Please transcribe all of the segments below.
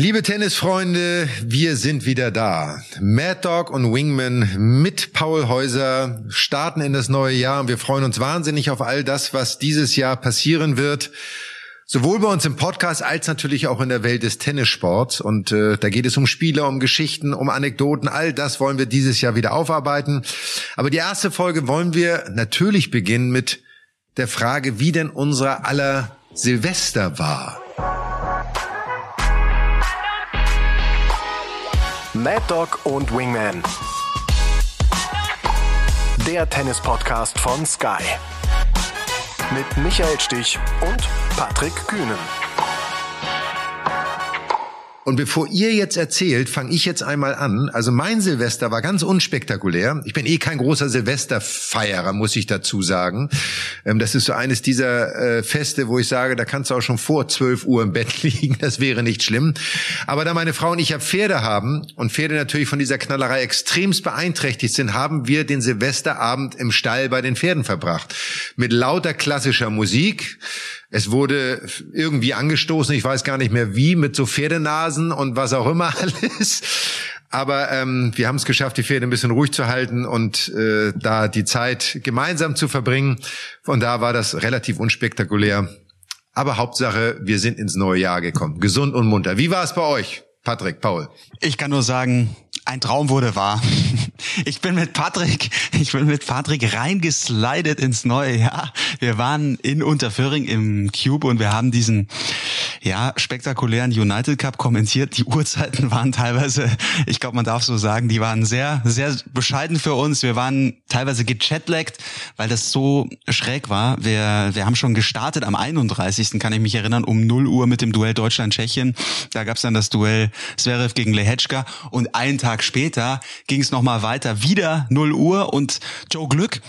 Liebe Tennisfreunde, wir sind wieder da. Mad Dog und Wingman mit Paul Häuser starten in das neue Jahr und wir freuen uns wahnsinnig auf all das, was dieses Jahr passieren wird. Sowohl bei uns im Podcast als natürlich auch in der Welt des Tennissports. Und äh, da geht es um Spieler, um Geschichten, um Anekdoten. All das wollen wir dieses Jahr wieder aufarbeiten. Aber die erste Folge wollen wir natürlich beginnen mit der Frage, wie denn unser aller Silvester war. Mad Dog und Wingman. Der Tennis-Podcast von Sky. Mit Michael Stich und Patrick Kühnen. Und bevor ihr jetzt erzählt, fange ich jetzt einmal an. Also mein Silvester war ganz unspektakulär. Ich bin eh kein großer Silvesterfeierer, muss ich dazu sagen. Ähm, das ist so eines dieser äh, Feste, wo ich sage, da kannst du auch schon vor 12 Uhr im Bett liegen. Das wäre nicht schlimm. Aber da meine Frau und ich ja Pferde haben und Pferde natürlich von dieser Knallerei extremst beeinträchtigt sind, haben wir den Silvesterabend im Stall bei den Pferden verbracht. Mit lauter klassischer Musik. Es wurde irgendwie angestoßen, ich weiß gar nicht mehr wie, mit so Pferdenasen und was auch immer alles. Aber ähm, wir haben es geschafft, die Pferde ein bisschen ruhig zu halten und äh, da die Zeit gemeinsam zu verbringen. Von da war das relativ unspektakulär. Aber Hauptsache, wir sind ins neue Jahr gekommen. Gesund und munter. Wie war es bei euch, Patrick, Paul? Ich kann nur sagen, ein Traum wurde wahr. Ich bin mit Patrick, ich bin mit Patrick reingeslidet ins neue Jahr. Wir waren in Unterföhring im Cube und wir haben diesen ja, spektakulären United Cup kommentiert. Die Uhrzeiten waren teilweise, ich glaube, man darf so sagen, die waren sehr, sehr bescheiden für uns. Wir waren teilweise gechatlaggt, weil das so schräg war. Wir, wir haben schon gestartet am 31. kann ich mich erinnern, um 0 Uhr mit dem Duell Deutschland-Tschechien. Da gab's dann das Duell Zverev gegen Lehečka und einen Tag später ging es nochmal weiter, wieder 0 Uhr und Joe Glück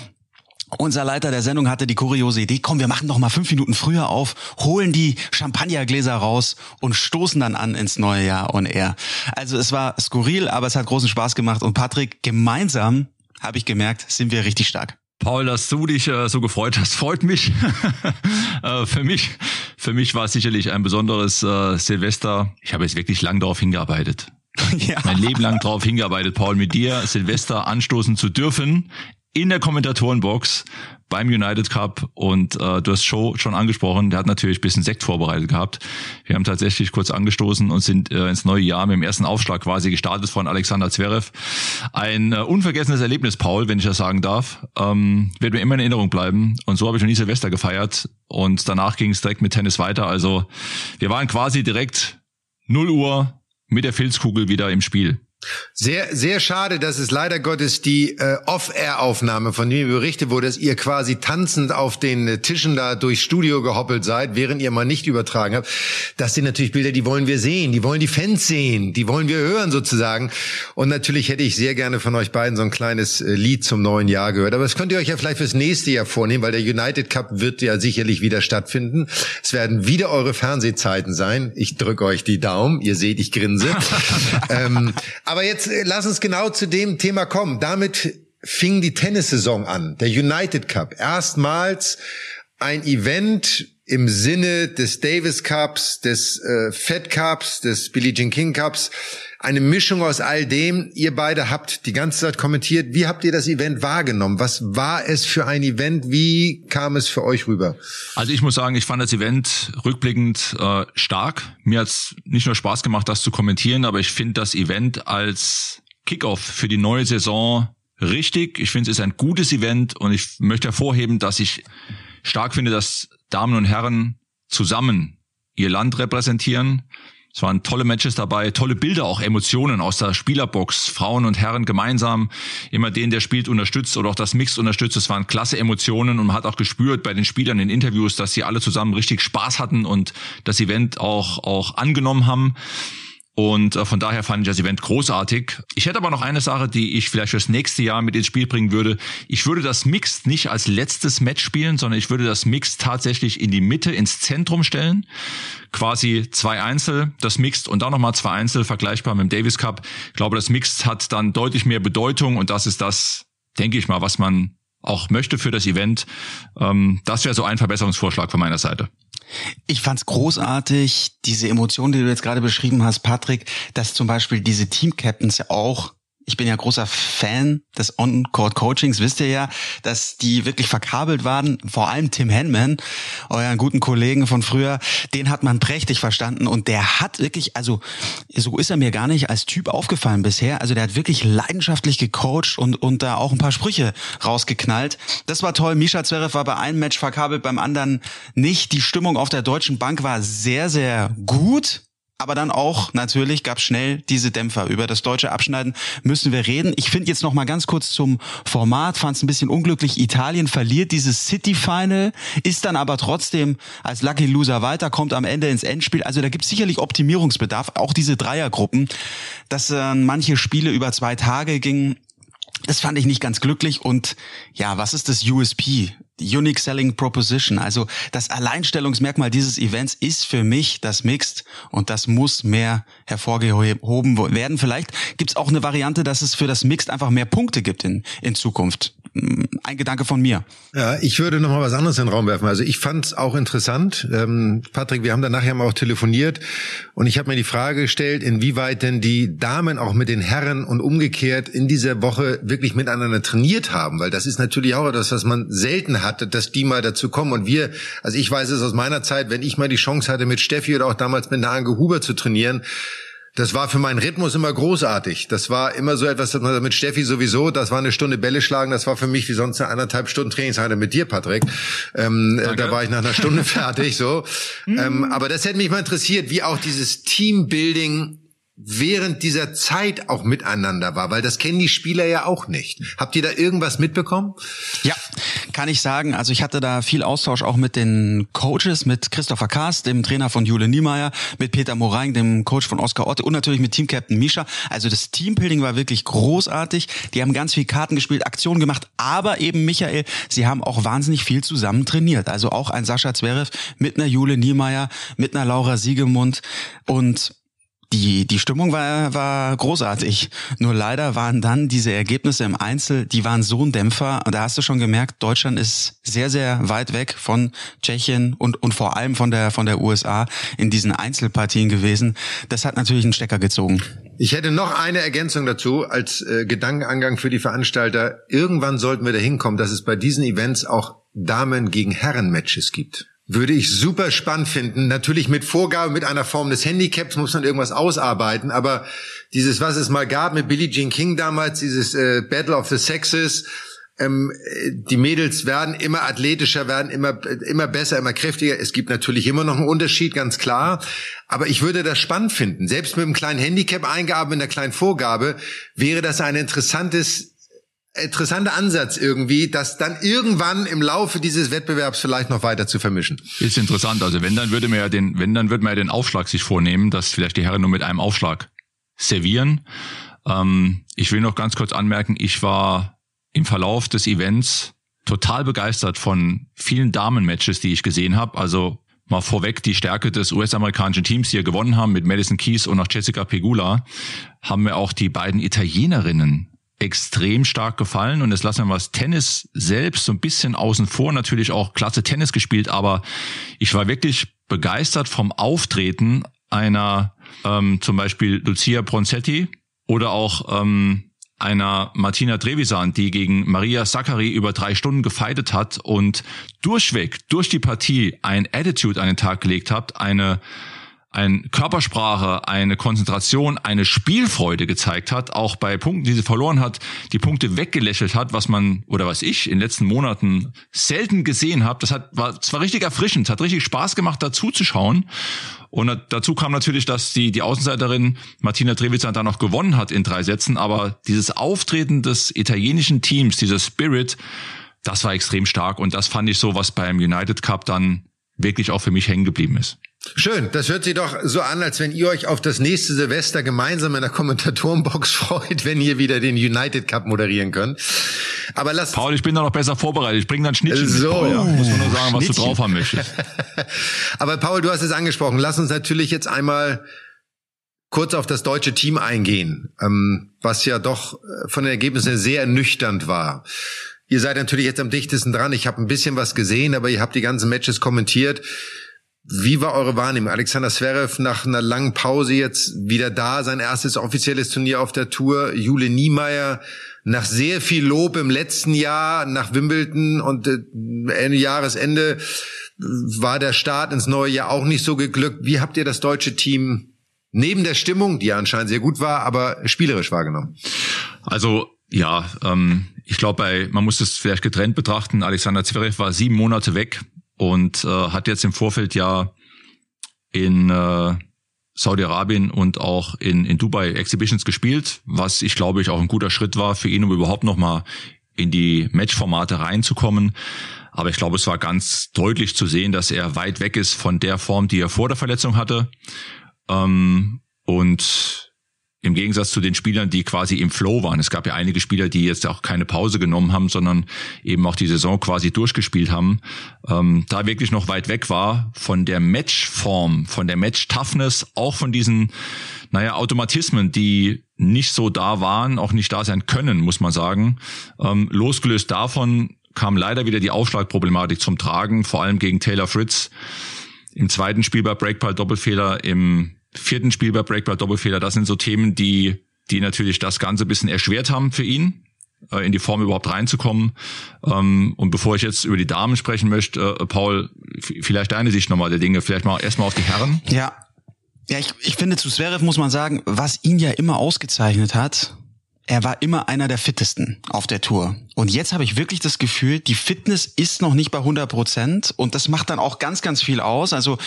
unser Leiter der Sendung hatte die kuriose Idee, komm, wir machen noch mal fünf Minuten früher auf, holen die Champagnergläser raus und stoßen dann an ins neue Jahr on air. Also es war skurril, aber es hat großen Spaß gemacht und Patrick, gemeinsam, habe ich gemerkt, sind wir richtig stark. Paul, dass du dich äh, so gefreut hast, freut mich. äh, für mich, für mich war es sicherlich ein besonderes äh, Silvester. Ich habe jetzt wirklich lang darauf hingearbeitet. Ja. Mein Leben lang darauf hingearbeitet, Paul, mit dir Silvester anstoßen zu dürfen in der Kommentatorenbox beim United Cup und äh, du hast Show schon angesprochen, der hat natürlich ein bisschen Sekt vorbereitet gehabt. Wir haben tatsächlich kurz angestoßen und sind äh, ins neue Jahr mit dem ersten Aufschlag quasi gestartet von Alexander Zverev. Ein äh, unvergessenes Erlebnis, Paul, wenn ich das sagen darf. Ähm, wird mir immer in Erinnerung bleiben und so habe ich noch nie Silvester gefeiert und danach ging es direkt mit Tennis weiter. Also wir waren quasi direkt 0 Uhr mit der Filzkugel wieder im Spiel. Sehr, sehr schade, dass es leider Gottes die äh, Off-Air-Aufnahme, von dem berichtet wurde, dass ihr quasi tanzend auf den äh, Tischen da durchs Studio gehoppelt seid, während ihr mal nicht übertragen habt. Das sind natürlich Bilder, die wollen wir sehen, die wollen die Fans sehen, die wollen wir hören sozusagen. Und natürlich hätte ich sehr gerne von euch beiden so ein kleines äh, Lied zum neuen Jahr gehört. Aber das könnt ihr euch ja vielleicht fürs nächste Jahr vornehmen, weil der United Cup wird ja sicherlich wieder stattfinden. Es werden wieder eure Fernsehzeiten sein. Ich drücke euch die Daumen. Ihr seht, ich grinse. ähm, aber jetzt äh, lass uns genau zu dem Thema kommen. Damit fing die Tennissaison an, der United Cup. Erstmals ein Event im Sinne des Davis Cups, des äh, Fed Cups, des Billie Jean King Cups. Eine Mischung aus all dem. Ihr beide habt die ganze Zeit kommentiert. Wie habt ihr das Event wahrgenommen? Was war es für ein Event? Wie kam es für euch rüber? Also ich muss sagen, ich fand das Event rückblickend äh, stark. Mir hat's nicht nur Spaß gemacht, das zu kommentieren, aber ich finde das Event als Kickoff für die neue Saison richtig. Ich finde es ist ein gutes Event und ich möchte hervorheben, dass ich stark finde, dass Damen und Herren zusammen ihr Land repräsentieren es waren tolle Matches dabei, tolle Bilder, auch Emotionen aus der Spielerbox. Frauen und Herren gemeinsam, immer den, der spielt, unterstützt oder auch das Mix unterstützt. Es waren klasse Emotionen und man hat auch gespürt bei den Spielern in Interviews, dass sie alle zusammen richtig Spaß hatten und das Event auch, auch angenommen haben. Und äh, von daher fand ich das Event großartig. Ich hätte aber noch eine Sache, die ich vielleicht fürs nächste Jahr mit ins Spiel bringen würde. Ich würde das Mixed nicht als letztes Match spielen, sondern ich würde das Mixed tatsächlich in die Mitte, ins Zentrum stellen. Quasi zwei Einzel, das Mixed und dann nochmal zwei Einzel, vergleichbar mit dem Davis Cup. Ich glaube, das Mixed hat dann deutlich mehr Bedeutung und das ist das, denke ich mal, was man auch möchte für das Event. Ähm, das wäre so ein Verbesserungsvorschlag von meiner Seite. Ich fand's großartig, diese Emotionen, die du jetzt gerade beschrieben hast, Patrick, dass zum Beispiel diese Team-Captains ja auch ich bin ja großer Fan des On-Court-Coachings, wisst ihr ja, dass die wirklich verkabelt waren. Vor allem Tim Henman, euren guten Kollegen von früher, den hat man prächtig verstanden und der hat wirklich, also so ist er mir gar nicht als Typ aufgefallen bisher. Also der hat wirklich leidenschaftlich gecoacht und, und da auch ein paar Sprüche rausgeknallt. Das war toll. Misha Zverev war bei einem Match verkabelt, beim anderen nicht. Die Stimmung auf der deutschen Bank war sehr, sehr gut. Aber dann auch natürlich gab schnell diese Dämpfer. Über das deutsche Abschneiden müssen wir reden. Ich finde jetzt noch mal ganz kurz zum Format, fand es ein bisschen unglücklich. Italien verliert dieses City Final, ist dann aber trotzdem als Lucky Loser weiter, kommt am Ende ins Endspiel. Also da gibt es sicherlich Optimierungsbedarf. Auch diese Dreiergruppen, dass äh, manche Spiele über zwei Tage gingen. Das fand ich nicht ganz glücklich. Und ja, was ist das USP? Unique Selling Proposition. Also das Alleinstellungsmerkmal dieses Events ist für mich das Mixed und das muss mehr hervorgehoben werden. Vielleicht gibt es auch eine Variante, dass es für das Mixed einfach mehr Punkte gibt in, in Zukunft. Ein Gedanke von mir. Ja, ich würde noch mal was anderes in den Raum werfen. Also ich fand es auch interessant. Ähm, Patrick, wir haben dann nachher mal auch telefoniert und ich habe mir die Frage gestellt, inwieweit denn die Damen auch mit den Herren und umgekehrt in dieser Woche wirklich miteinander trainiert haben, weil das ist natürlich auch etwas, was man selten hat hatte, dass die mal dazu kommen. Und wir, also ich weiß es aus meiner Zeit, wenn ich mal die Chance hatte, mit Steffi oder auch damals mit Nange Huber zu trainieren, das war für meinen Rhythmus immer großartig. Das war immer so etwas, dass man mit Steffi sowieso, das war eine Stunde Bälle schlagen, das war für mich wie sonst eine anderthalb Stunden Trainingseinheit mit dir, Patrick. Ähm, da war ich nach einer Stunde fertig, so. ähm, aber das hätte mich mal interessiert, wie auch dieses Teambuilding während dieser Zeit auch miteinander war, weil das kennen die Spieler ja auch nicht. Habt ihr da irgendwas mitbekommen? Ja, kann ich sagen. Also ich hatte da viel Austausch auch mit den Coaches, mit Christopher Kaas, dem Trainer von Jule Niemeyer, mit Peter Moraing, dem Coach von Oskar Otte und natürlich mit Teamcaptain Misha. Also das Teambuilding war wirklich großartig. Die haben ganz viel Karten gespielt, Aktionen gemacht, aber eben Michael, sie haben auch wahnsinnig viel zusammen trainiert. Also auch ein Sascha Zverev mit einer Jule Niemeyer, mit einer Laura Siegemund und die, die Stimmung war, war großartig. Nur leider waren dann diese Ergebnisse im Einzel, die waren so ein Dämpfer. Da hast du schon gemerkt, Deutschland ist sehr, sehr weit weg von Tschechien und, und vor allem von der, von der USA in diesen Einzelpartien gewesen. Das hat natürlich einen Stecker gezogen. Ich hätte noch eine Ergänzung dazu als äh, Gedankenangang für die Veranstalter. Irgendwann sollten wir dahin kommen, dass es bei diesen Events auch Damen gegen Herren Matches gibt. Würde ich super spannend finden. Natürlich mit Vorgabe, mit einer Form des Handicaps muss man irgendwas ausarbeiten. Aber dieses, was es mal gab mit Billie Jean King damals, dieses äh, Battle of the Sexes, ähm, die Mädels werden immer athletischer, werden immer, immer besser, immer kräftiger. Es gibt natürlich immer noch einen Unterschied, ganz klar. Aber ich würde das spannend finden. Selbst mit einem kleinen Handicap eingaben, in einer kleinen Vorgabe, wäre das ein interessantes interessanter Ansatz irgendwie, das dann irgendwann im Laufe dieses Wettbewerbs vielleicht noch weiter zu vermischen. Ist interessant. Also wenn, dann würde man ja den, wenn, dann würde man ja den Aufschlag sich vornehmen, dass vielleicht die Herren nur mit einem Aufschlag servieren. Ähm, ich will noch ganz kurz anmerken, ich war im Verlauf des Events total begeistert von vielen Damenmatches, die ich gesehen habe. Also mal vorweg die Stärke des US-amerikanischen Teams, hier gewonnen haben mit Madison Keys und auch Jessica Pegula, haben mir auch die beiden Italienerinnen extrem stark gefallen. Und jetzt lassen wir das Tennis selbst so ein bisschen außen vor, natürlich auch klasse Tennis gespielt, aber ich war wirklich begeistert vom Auftreten einer ähm, zum Beispiel Lucia Bronzetti oder auch ähm, einer Martina Trevisan, die gegen Maria Sakkari über drei Stunden gefeitet hat und durchweg, durch die Partie ein Attitude an den Tag gelegt hat, eine ein Körpersprache, eine Konzentration, eine Spielfreude gezeigt hat, auch bei Punkten, die sie verloren hat, die Punkte weggelächelt hat, was man oder was ich in den letzten Monaten selten gesehen habe. Das hat war zwar richtig erfrischend, hat richtig Spaß gemacht, dazu zu schauen. Und dazu kam natürlich, dass die die Außenseiterin Martina Trevisan da noch gewonnen hat in drei Sätzen, aber dieses Auftreten des italienischen Teams, dieser Spirit, das war extrem stark und das fand ich so, was beim United Cup dann wirklich auch für mich hängen geblieben ist. Schön, das hört sich doch so an, als wenn ihr euch auf das nächste Silvester gemeinsam in der Kommentatorenbox freut, wenn ihr wieder den United Cup moderieren könnt. Aber lass Paul, ich bin da noch besser vorbereitet. Ich bringe dann Schnittchen so. Paul, ja. Muss man nur sagen, was du drauf haben möchtest. Aber Paul, du hast es angesprochen. Lass uns natürlich jetzt einmal kurz auf das deutsche Team eingehen, ähm, was ja doch äh, von den Ergebnissen sehr ernüchternd war. Ihr seid natürlich jetzt am dichtesten dran. Ich habe ein bisschen was gesehen, aber ihr habt die ganzen Matches kommentiert. Wie war eure Wahrnehmung? Alexander Zverev nach einer langen Pause jetzt wieder da, sein erstes offizielles Turnier auf der Tour. Jule Niemeyer nach sehr viel Lob im letzten Jahr nach Wimbledon und äh, Ende Jahresende war der Start ins neue Jahr auch nicht so geglückt. Wie habt ihr das deutsche Team neben der Stimmung, die ja anscheinend sehr gut war, aber spielerisch wahrgenommen? Also ja, ähm, ich glaube, man muss es vielleicht getrennt betrachten. Alexander Zverev war sieben Monate weg und äh, hat jetzt im Vorfeld ja in äh, Saudi-Arabien und auch in, in Dubai Exhibitions gespielt, was ich glaube ich auch ein guter Schritt war für ihn, um überhaupt nochmal in die Matchformate reinzukommen. Aber ich glaube, es war ganz deutlich zu sehen, dass er weit weg ist von der Form, die er vor der Verletzung hatte. Ähm, und im Gegensatz zu den Spielern, die quasi im Flow waren. Es gab ja einige Spieler, die jetzt auch keine Pause genommen haben, sondern eben auch die Saison quasi durchgespielt haben. Ähm, da wirklich noch weit weg war von der Matchform, von der Match-Toughness, auch von diesen, naja, Automatismen, die nicht so da waren, auch nicht da sein können, muss man sagen. Ähm, losgelöst davon kam leider wieder die Aufschlagproblematik zum Tragen, vor allem gegen Taylor Fritz. Im zweiten Spiel bei Breakball Doppelfehler, im vierten Spiel bei Breakball Doppelfehler, das sind so Themen, die, die natürlich das Ganze bisschen erschwert haben für ihn, äh, in die Form überhaupt reinzukommen. Ähm, und bevor ich jetzt über die Damen sprechen möchte, äh, Paul, vielleicht deine Sicht nochmal der Dinge, vielleicht mal erstmal auf die Herren. Ja. Ja, ich, ich finde, zu Zverev muss man sagen, was ihn ja immer ausgezeichnet hat, er war immer einer der fittesten auf der Tour. Und jetzt habe ich wirklich das Gefühl, die Fitness ist noch nicht bei 100 Prozent und das macht dann auch ganz, ganz viel aus. Also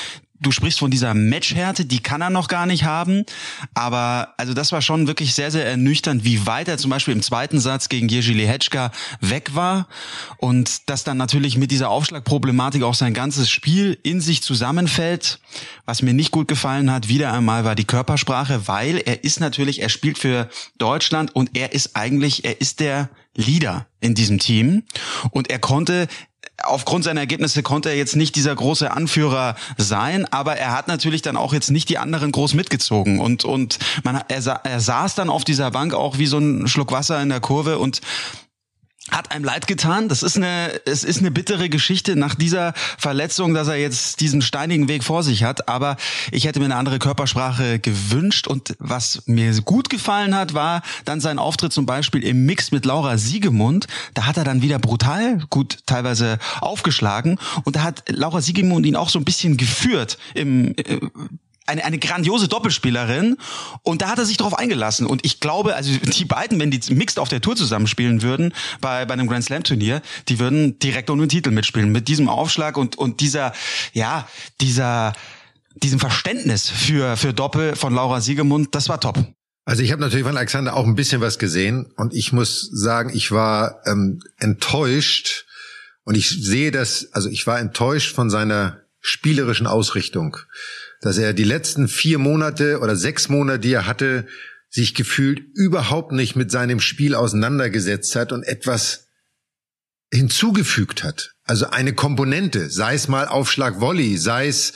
du sprichst von dieser Matchhärte, die kann er noch gar nicht haben. Aber also das war schon wirklich sehr, sehr ernüchternd, wie weit er zum Beispiel im zweiten Satz gegen Jerzy Lehečka weg war. Und dass dann natürlich mit dieser Aufschlagproblematik auch sein ganzes Spiel in sich zusammenfällt. Was mir nicht gut gefallen hat, wieder einmal war die Körpersprache, weil er ist natürlich, er spielt für Deutschland und er ist eigentlich, er ist der Leader in diesem Team. Und er konnte aufgrund seiner Ergebnisse konnte er jetzt nicht dieser große Anführer sein, aber er hat natürlich dann auch jetzt nicht die anderen groß mitgezogen. Und und man er, er saß dann auf dieser Bank auch wie so ein Schluck Wasser in der Kurve und hat einem leid getan. Das ist eine, es ist eine bittere Geschichte nach dieser Verletzung, dass er jetzt diesen steinigen Weg vor sich hat. Aber ich hätte mir eine andere Körpersprache gewünscht. Und was mir gut gefallen hat, war dann sein Auftritt zum Beispiel im Mix mit Laura Siegemund. Da hat er dann wieder brutal gut teilweise aufgeschlagen. Und da hat Laura Siegemund ihn auch so ein bisschen geführt im, äh, eine, eine grandiose Doppelspielerin und da hat er sich drauf eingelassen. Und ich glaube, also die beiden, wenn die mixed auf der Tour zusammenspielen würden bei, bei einem Grand Slam Turnier, die würden direkt um den Titel mitspielen. Mit diesem Aufschlag und, und dieser, ja, dieser, diesem Verständnis für, für Doppel von Laura Siegemund, das war top. Also ich habe natürlich von Alexander auch ein bisschen was gesehen und ich muss sagen, ich war ähm, enttäuscht und ich sehe das, also ich war enttäuscht von seiner spielerischen Ausrichtung dass er die letzten vier Monate oder sechs Monate, die er hatte, sich gefühlt überhaupt nicht mit seinem Spiel auseinandergesetzt hat und etwas hinzugefügt hat. Also eine Komponente, sei es mal Aufschlag Volley, sei es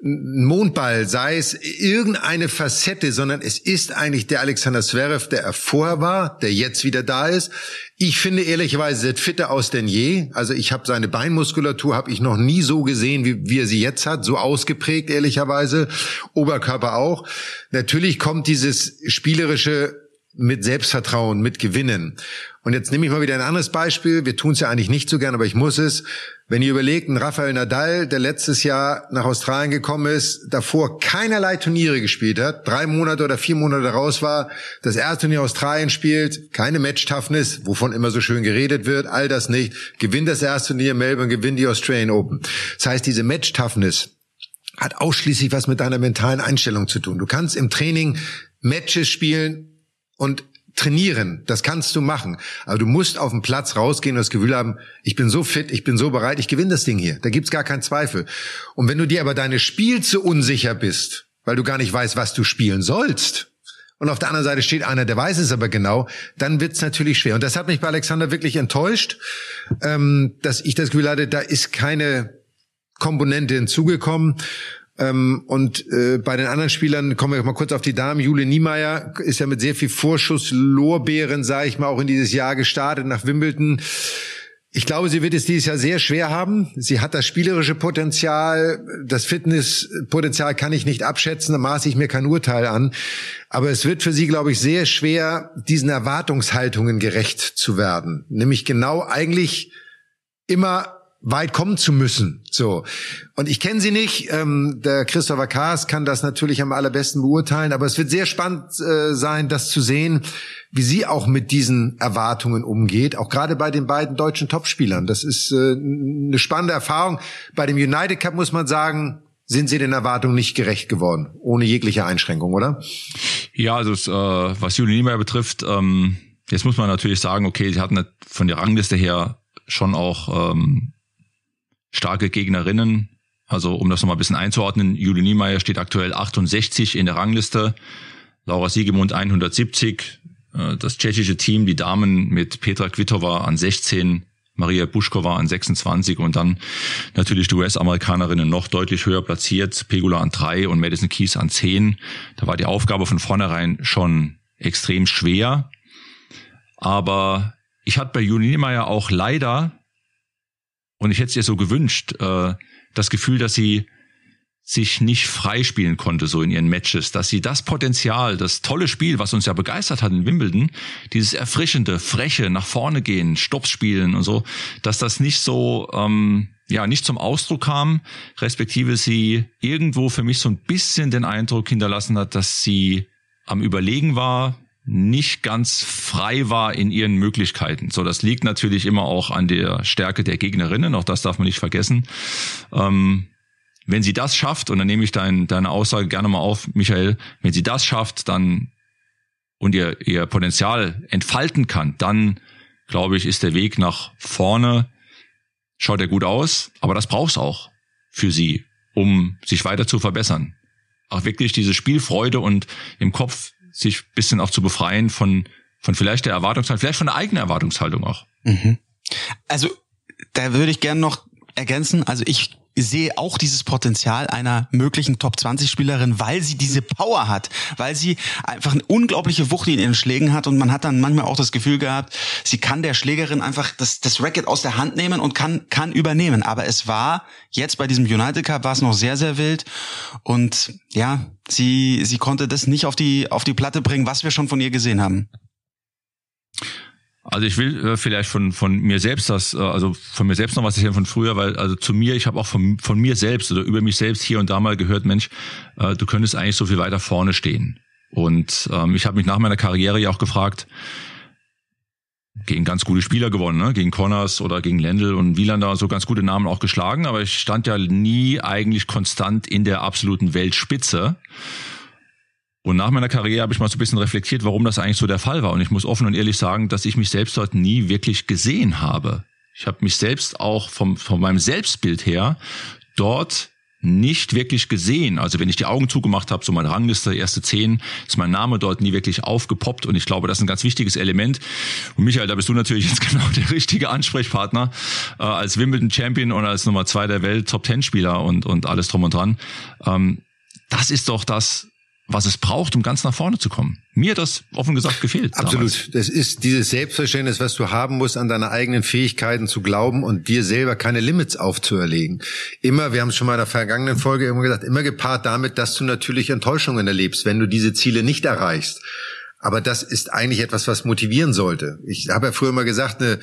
Mondball, sei es irgendeine Facette, sondern es ist eigentlich der Alexander Zverev, der er vorher war, der jetzt wieder da ist. Ich finde ehrlicherweise sieht fitter aus denn je. Also ich habe seine Beinmuskulatur habe ich noch nie so gesehen, wie, wie er sie jetzt hat, so ausgeprägt ehrlicherweise. Oberkörper auch. Natürlich kommt dieses spielerische mit Selbstvertrauen, mit Gewinnen. Und jetzt nehme ich mal wieder ein anderes Beispiel. Wir tun es ja eigentlich nicht so gern, aber ich muss es. Wenn ihr überlegt, ein Rafael Nadal, der letztes Jahr nach Australien gekommen ist, davor keinerlei Turniere gespielt hat, drei Monate oder vier Monate raus war, das erste Turnier Australien spielt, keine Match-Toughness, wovon immer so schön geredet wird, all das nicht, gewinnt das erste Turnier Melbourne, gewinnt die Australian Open. Das heißt, diese Match-Toughness hat ausschließlich was mit deiner mentalen Einstellung zu tun. Du kannst im Training Matches spielen und trainieren, das kannst du machen. Aber du musst auf den Platz rausgehen und das Gefühl haben, ich bin so fit, ich bin so bereit, ich gewinne das Ding hier. Da gibt's gar keinen Zweifel. Und wenn du dir aber deine Spiel zu unsicher bist, weil du gar nicht weißt, was du spielen sollst, und auf der anderen Seite steht einer, der weiß es aber genau, dann wird's natürlich schwer. Und das hat mich bei Alexander wirklich enttäuscht, ähm, dass ich das Gefühl hatte, da ist keine Komponente hinzugekommen. Ähm, und äh, bei den anderen Spielern kommen wir mal kurz auf die Damen. Jule Niemeyer ist ja mit sehr viel Vorschuss Lorbeeren, sage ich mal, auch in dieses Jahr gestartet nach Wimbledon. Ich glaube, sie wird es dieses Jahr sehr schwer haben. Sie hat das spielerische Potenzial, das Fitnesspotenzial kann ich nicht abschätzen, da maße ich mir kein Urteil an. Aber es wird für sie, glaube ich, sehr schwer, diesen Erwartungshaltungen gerecht zu werden. Nämlich genau eigentlich immer weit kommen zu müssen. So. Und ich kenne sie nicht. Ähm, der Christopher Kaas kann das natürlich am allerbesten beurteilen, aber es wird sehr spannend äh, sein, das zu sehen, wie sie auch mit diesen Erwartungen umgeht, auch gerade bei den beiden deutschen Topspielern. Das ist äh, eine spannende Erfahrung. Bei dem United Cup muss man sagen, sind sie den Erwartungen nicht gerecht geworden, ohne jegliche Einschränkung, oder? Ja, also äh, was Juli Niemeyer betrifft, ähm, jetzt muss man natürlich sagen, okay, sie hatten von der Rangliste her schon auch ähm, starke Gegnerinnen. Also um das nochmal ein bisschen einzuordnen, Julie Niemeyer steht aktuell 68 in der Rangliste, Laura Siegemund 170, äh, das tschechische Team, die Damen mit Petra Kvitova an 16, Maria Buschkova an 26 und dann natürlich die US-Amerikanerinnen noch deutlich höher platziert, Pegula an 3 und Madison Keys an 10. Da war die Aufgabe von vornherein schon extrem schwer. Aber ich hatte bei Julie Niemeyer auch leider und ich hätte es ihr so gewünscht, äh, das Gefühl, dass sie sich nicht freispielen konnte so in ihren Matches, dass sie das Potenzial, das tolle Spiel, was uns ja begeistert hat in Wimbledon, dieses erfrischende, freche, nach vorne gehen, Stops spielen und so, dass das nicht so ähm, ja nicht zum Ausdruck kam, respektive sie irgendwo für mich so ein bisschen den Eindruck hinterlassen hat, dass sie am Überlegen war, nicht ganz frei war in ihren Möglichkeiten. So, das liegt natürlich immer auch an der Stärke der Gegnerinnen, auch das darf man nicht vergessen. Ähm, wenn sie das schafft, und dann nehme ich dein, deine Aussage gerne mal auf, Michael, wenn sie das schafft, dann und ihr, ihr Potenzial entfalten kann, dann glaube ich, ist der Weg nach vorne, schaut er gut aus, aber das braucht's auch für sie, um sich weiter zu verbessern. Auch wirklich diese Spielfreude und im Kopf sich bisschen auch zu befreien von, von vielleicht der Erwartungshaltung, vielleicht von der eigenen Erwartungshaltung auch. Mhm. Also, da würde ich gerne noch ergänzen. Also ich sehe auch dieses Potenzial einer möglichen Top 20 Spielerin, weil sie diese Power hat, weil sie einfach eine unglaubliche Wucht in ihren Schlägen hat und man hat dann manchmal auch das Gefühl gehabt, sie kann der Schlägerin einfach das, das Racket aus der Hand nehmen und kann, kann übernehmen. Aber es war jetzt bei diesem United Cup war es noch sehr, sehr wild und ja, sie, sie konnte das nicht auf die, auf die Platte bringen, was wir schon von ihr gesehen haben. Also ich will äh, vielleicht von von mir selbst das, äh, also von mir selbst noch was erzählen von früher, weil also zu mir, ich habe auch von von mir selbst oder über mich selbst hier und da mal gehört, Mensch, äh, du könntest eigentlich so viel weiter vorne stehen. Und ähm, ich habe mich nach meiner Karriere ja auch gefragt, gegen ganz gute Spieler gewonnen, ne? gegen Connors oder gegen Lendl und Wielander so ganz gute Namen auch geschlagen, aber ich stand ja nie eigentlich konstant in der absoluten Weltspitze. Und nach meiner Karriere habe ich mal so ein bisschen reflektiert, warum das eigentlich so der Fall war. Und ich muss offen und ehrlich sagen, dass ich mich selbst dort nie wirklich gesehen habe. Ich habe mich selbst auch vom, von meinem Selbstbild her dort nicht wirklich gesehen. Also wenn ich die Augen zugemacht habe, so meine Rangliste, erste zehn, ist mein Name dort nie wirklich aufgepoppt. Und ich glaube, das ist ein ganz wichtiges Element. Und Michael, da bist du natürlich jetzt genau der richtige Ansprechpartner äh, als Wimbledon Champion und als Nummer zwei der Welt, Top Ten Spieler und, und alles drum und dran. Ähm, das ist doch das, was es braucht, um ganz nach vorne zu kommen. Mir hat das offen gesagt gefehlt. Absolut. Damals. Das ist dieses Selbstverständnis, was du haben musst, an deine eigenen Fähigkeiten zu glauben und dir selber keine Limits aufzuerlegen. Immer, wir haben es schon mal in der vergangenen Folge immer gesagt, immer gepaart damit, dass du natürlich Enttäuschungen erlebst, wenn du diese Ziele nicht erreichst. Aber das ist eigentlich etwas, was motivieren sollte. Ich habe ja früher immer gesagt, eine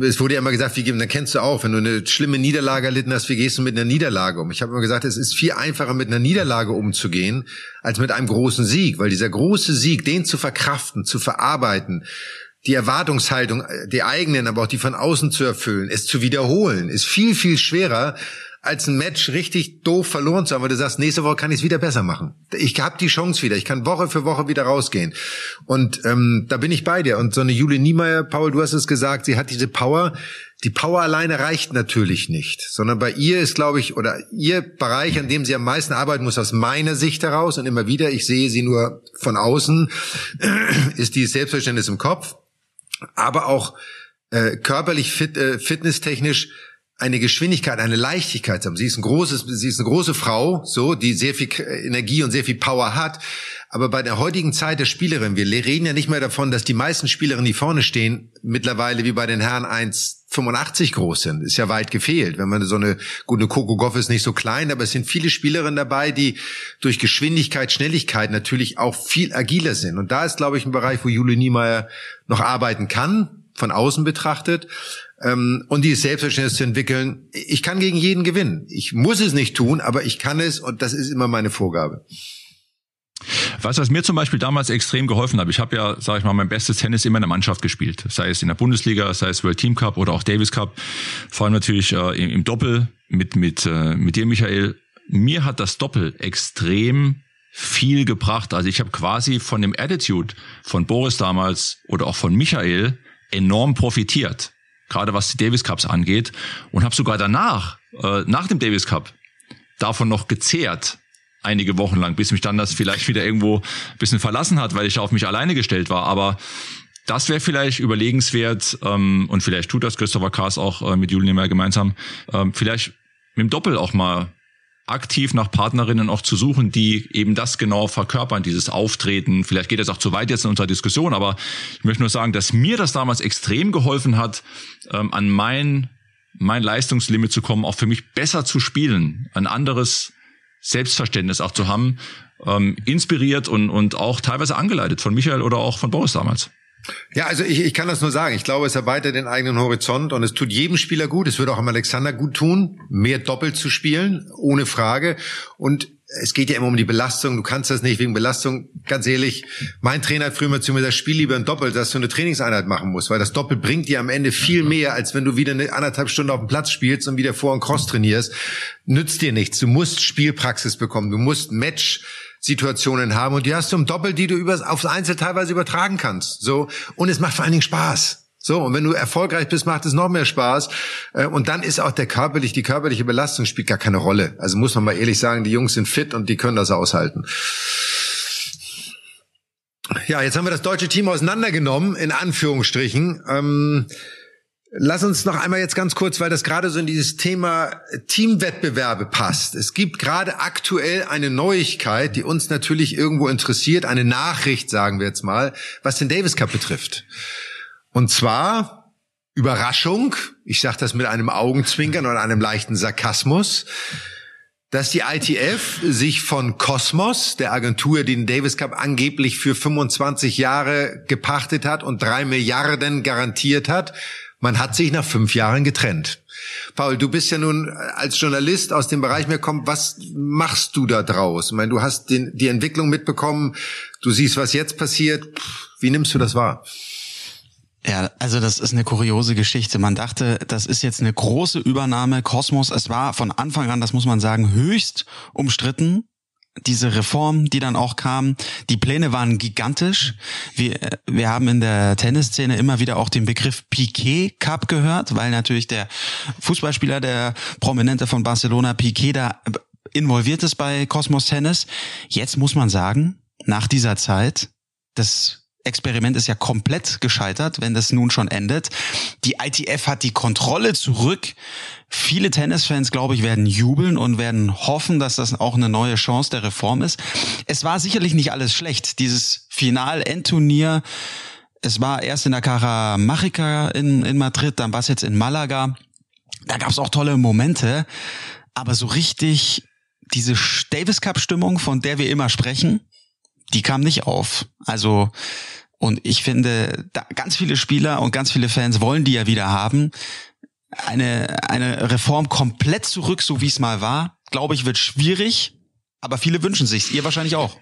es wurde ja immer gesagt, wie dann kennst du auch, wenn du eine schlimme Niederlage erlitten hast, wie gehst du mit einer Niederlage um? Ich habe immer gesagt, es ist viel einfacher mit einer Niederlage umzugehen, als mit einem großen Sieg, weil dieser große Sieg, den zu verkraften, zu verarbeiten, die Erwartungshaltung, die eigenen, aber auch die von außen zu erfüllen, es zu wiederholen, ist viel, viel schwerer, als ein Match richtig doof verloren zu haben, weil du sagst, nächste Woche kann ich es wieder besser machen. Ich habe die Chance wieder. Ich kann Woche für Woche wieder rausgehen. Und ähm, da bin ich bei dir. Und so eine Julie Niemeyer, Paul, du hast es gesagt, sie hat diese Power. Die Power alleine reicht natürlich nicht, sondern bei ihr ist, glaube ich, oder ihr Bereich, an dem sie am meisten arbeiten muss, aus meiner Sicht heraus und immer wieder, ich sehe sie nur von außen, ist die Selbstverständnis im Kopf, aber auch äh, körperlich fit, äh, fitnesstechnisch eine Geschwindigkeit, eine Leichtigkeit haben. Sie ist ein großes, sie ist eine große Frau, so, die sehr viel Energie und sehr viel Power hat. Aber bei der heutigen Zeit der Spielerin, wir reden ja nicht mehr davon, dass die meisten Spielerinnen, die vorne stehen, mittlerweile wie bei den Herren 1,85 groß sind. Ist ja weit gefehlt. Wenn man so eine, gute Coco Goff ist nicht so klein, aber es sind viele Spielerinnen dabei, die durch Geschwindigkeit, Schnelligkeit natürlich auch viel agiler sind. Und da ist, glaube ich, ein Bereich, wo Julie Niemeyer noch arbeiten kann, von außen betrachtet ähm, und die Selbstverständnis zu entwickeln. Ich kann gegen jeden gewinnen. Ich muss es nicht tun, aber ich kann es und das ist immer meine Vorgabe. Was, was mir zum Beispiel damals extrem geholfen hat, ich habe ja, sage ich mal, mein bestes Tennis immer in der Mannschaft gespielt, sei es in der Bundesliga, sei es World Team Cup oder auch Davis Cup, vor allem natürlich äh, im, im, Doppel mit mit äh, mit dir, Michael. Mir hat das Doppel extrem viel gebracht. Also ich habe quasi von dem Attitude von Boris damals oder auch von Michael enorm profitiert gerade was die Davis Cups angeht, und habe sogar danach, äh, nach dem Davis Cup, davon noch gezehrt, einige Wochen lang, bis mich dann das vielleicht wieder irgendwo ein bisschen verlassen hat, weil ich auf mich alleine gestellt war. Aber das wäre vielleicht überlegenswert, ähm, und vielleicht tut das Christopher Kaas auch äh, mit Julian Niemeyer gemeinsam, ähm, vielleicht mit dem Doppel auch mal aktiv nach Partnerinnen auch zu suchen, die eben das genau verkörpern, dieses Auftreten. Vielleicht geht es auch zu weit jetzt in unserer Diskussion, aber ich möchte nur sagen, dass mir das damals extrem geholfen hat, ähm, an mein, mein Leistungslimit zu kommen, auch für mich besser zu spielen, ein anderes Selbstverständnis auch zu haben, ähm, inspiriert und, und auch teilweise angeleitet von Michael oder auch von Boris damals. Ja, also ich, ich kann das nur sagen. Ich glaube, es erweitert den eigenen Horizont und es tut jedem Spieler gut. Es würde auch im Alexander gut tun, mehr doppelt zu spielen, ohne Frage. Und es geht ja immer um die Belastung. Du kannst das nicht wegen Belastung. Ganz ehrlich, mein Trainer hat früher mal zu mir das Spiel lieber ein Doppel, dass du eine Trainingseinheit machen musst, weil das Doppel bringt dir am Ende viel mehr, als wenn du wieder eine anderthalb Stunden auf dem Platz spielst und wieder vor und cross trainierst. Nützt dir nichts. Du musst Spielpraxis bekommen. Du musst Match Situationen haben und die hast du im Doppel, die du übers, aufs Einzel teilweise übertragen kannst. So und es macht vor allen Dingen Spaß. So, und wenn du erfolgreich bist, macht es noch mehr Spaß. Äh, und dann ist auch der körperlich, die körperliche Belastung spielt gar keine Rolle. Also muss man mal ehrlich sagen, die Jungs sind fit und die können das aushalten. Ja, jetzt haben wir das deutsche Team auseinandergenommen, in Anführungsstrichen. Ähm, Lass uns noch einmal jetzt ganz kurz, weil das gerade so in dieses Thema Teamwettbewerbe passt. Es gibt gerade aktuell eine Neuigkeit, die uns natürlich irgendwo interessiert, eine Nachricht, sagen wir jetzt mal, was den Davis Cup betrifft. Und zwar Überraschung, ich sage das mit einem Augenzwinkern oder einem leichten Sarkasmus, dass die ITF sich von Cosmos, der Agentur, die den Davis Cup angeblich für 25 Jahre gepachtet hat und drei Milliarden garantiert hat, man hat sich nach fünf Jahren getrennt. Paul, du bist ja nun als Journalist aus dem Bereich mehr kommt. Was machst du da draus? Ich meine, du hast den, die Entwicklung mitbekommen. Du siehst, was jetzt passiert. Wie nimmst du das wahr? Ja, also das ist eine kuriose Geschichte. Man dachte, das ist jetzt eine große Übernahme. Kosmos, es war von Anfang an, das muss man sagen, höchst umstritten diese Reform, die dann auch kam, die Pläne waren gigantisch. Wir, wir haben in der Tennisszene immer wieder auch den Begriff Piquet Cup gehört, weil natürlich der Fußballspieler, der Prominente von Barcelona, Piquet, da involviert ist bei Cosmos Tennis. Jetzt muss man sagen, nach dieser Zeit, das Experiment ist ja komplett gescheitert, wenn das nun schon endet. Die ITF hat die Kontrolle zurück. Viele Tennisfans, glaube ich, werden jubeln und werden hoffen, dass das auch eine neue Chance der Reform ist. Es war sicherlich nicht alles schlecht. Dieses Final-Endturnier, es war erst in der Caramarica in, in Madrid, dann war es jetzt in Malaga. Da gab es auch tolle Momente, aber so richtig diese Davis Cup Stimmung, von der wir immer sprechen, die kam nicht auf. Also, und ich finde, da ganz viele Spieler und ganz viele Fans wollen die ja wieder haben. Eine, eine Reform komplett zurück, so wie es mal war, glaube ich, wird schwierig. Aber viele wünschen sich's. Ihr wahrscheinlich auch.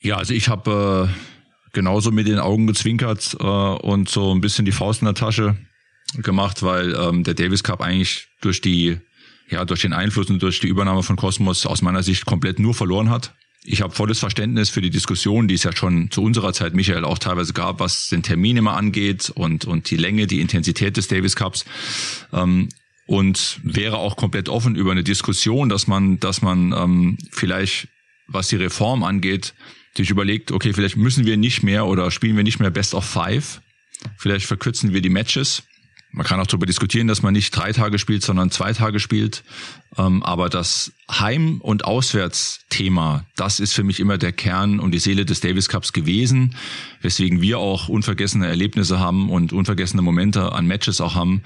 Ja, also ich habe äh, genauso mit den Augen gezwinkert äh, und so ein bisschen die Faust in der Tasche gemacht, weil ähm, der Davis Cup eigentlich durch die ja durch den Einfluss und durch die Übernahme von Cosmos aus meiner Sicht komplett nur verloren hat ich habe volles Verständnis für die Diskussion, die es ja schon zu unserer Zeit, Michael, auch teilweise gab, was den Termin immer angeht und, und die Länge, die Intensität des Davis Cups. Ähm, und wäre auch komplett offen über eine Diskussion, dass man, dass man ähm, vielleicht, was die Reform angeht, sich überlegt, okay, vielleicht müssen wir nicht mehr oder spielen wir nicht mehr Best of Five. Vielleicht verkürzen wir die Matches Man kann auch darüber diskutieren, dass man nicht drei Tage spielt, sondern zwei Tage spielt. Ähm, aber das Heim- und Auswärtsthema, das ist für mich immer der Kern und die Seele des Davis Cups gewesen, weswegen wir auch unvergessene Erlebnisse haben und unvergessene Momente an Matches auch haben